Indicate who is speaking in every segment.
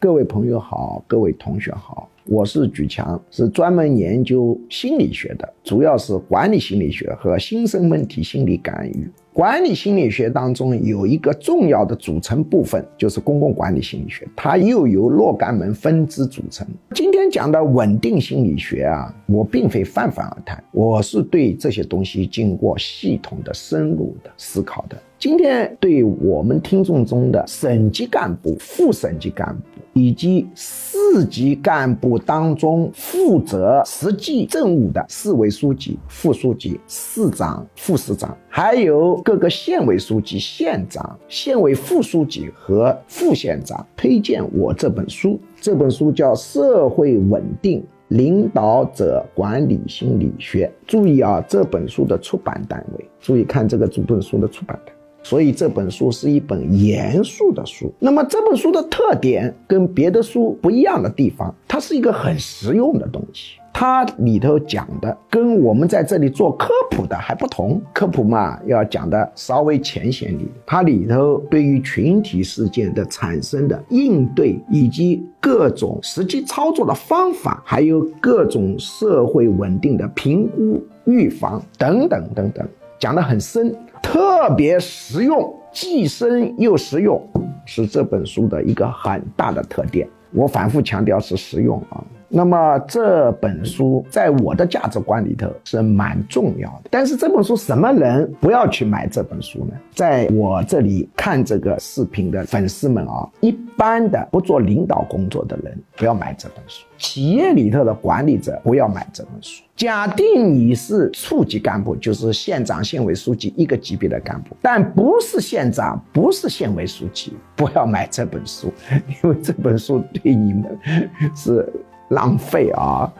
Speaker 1: 各位朋友好，各位同学好，我是举强，是专门研究心理学的，主要是管理心理学和新生问题心理干预。管理心理学当中有一个重要的组成部分，就是公共管理心理学，它又由若干门分支组成。今天讲的稳定心理学啊，我并非泛泛而谈，我是对这些东西经过系统的、深入的思考的。今天对我们听众中的省级干部、副省级干部以及市级干部当中负责实际政务的市委书记、副书记、市长、副市长，还有各个县委书记、县长、县委副书记和副县长，推荐我这本书。这本书叫《社会稳定领导者管理心理学》。注意啊，这本书的出版单位，注意看这个这本书的出版单位。所以这本书是一本严肃的书。那么这本书的特点跟别的书不一样的地方，它是一个很实用的东西。它里头讲的跟我们在这里做科普的还不同。科普嘛，要讲的稍微浅显点。它里头对于群体事件的产生的应对，以及各种实际操作的方法，还有各种社会稳定的评估、预防等等等等，讲得很深。特别实用，既深又实用，是这本书的一个很大的特点。我反复强调是实用啊。那么这本书在我的价值观里头是蛮重要的。但是这本书什么人不要去买这本书呢？在我这里看这个视频的粉丝们啊，一般的不做领导工作的人不要买这本书。企业里头的管理者不要买这本书。假定你是处级干部，就是县长、县委书记一个级别的干部，但不是县长，不是县委书记，不要买这本书，因为这本书对你们是。浪费啊！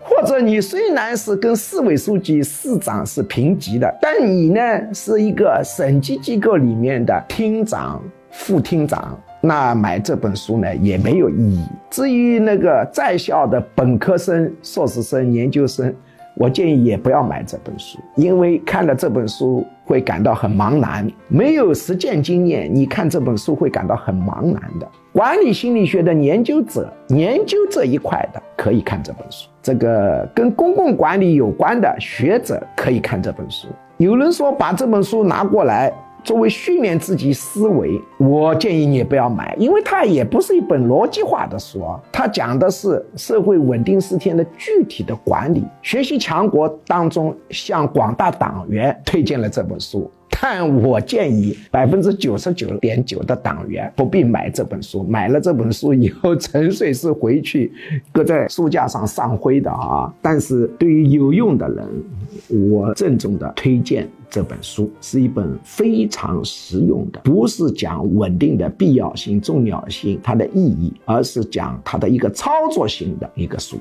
Speaker 1: 或者你虽然是跟市委书记、市长是平级的，但你呢是一个省级机构里面的厅长、副厅长，那买这本书呢也没有意义。至于那个在校的本科生、硕士生、研究生，我建议也不要买这本书，因为看了这本书会感到很茫然，没有实践经验，你看这本书会感到很茫然的。管理心理学的研究者，研究这一块的可以看这本书；这个跟公共管理有关的学者可以看这本书。有人说把这本书拿过来。作为训练自己思维，我建议你不要买，因为它也不是一本逻辑化的书。它讲的是社会稳定四天的具体的管理。学习强国当中向广大党员推荐了这本书，但我建议百分之九十九点九的党员不必买这本书。买了这本书以后，纯粹是回去搁在书架上上灰的啊。但是对于有用的人，我郑重的推荐。这本书是一本非常实用的，不是讲稳定的必要性、重要性、它的意义，而是讲它的一个操作性的一个书。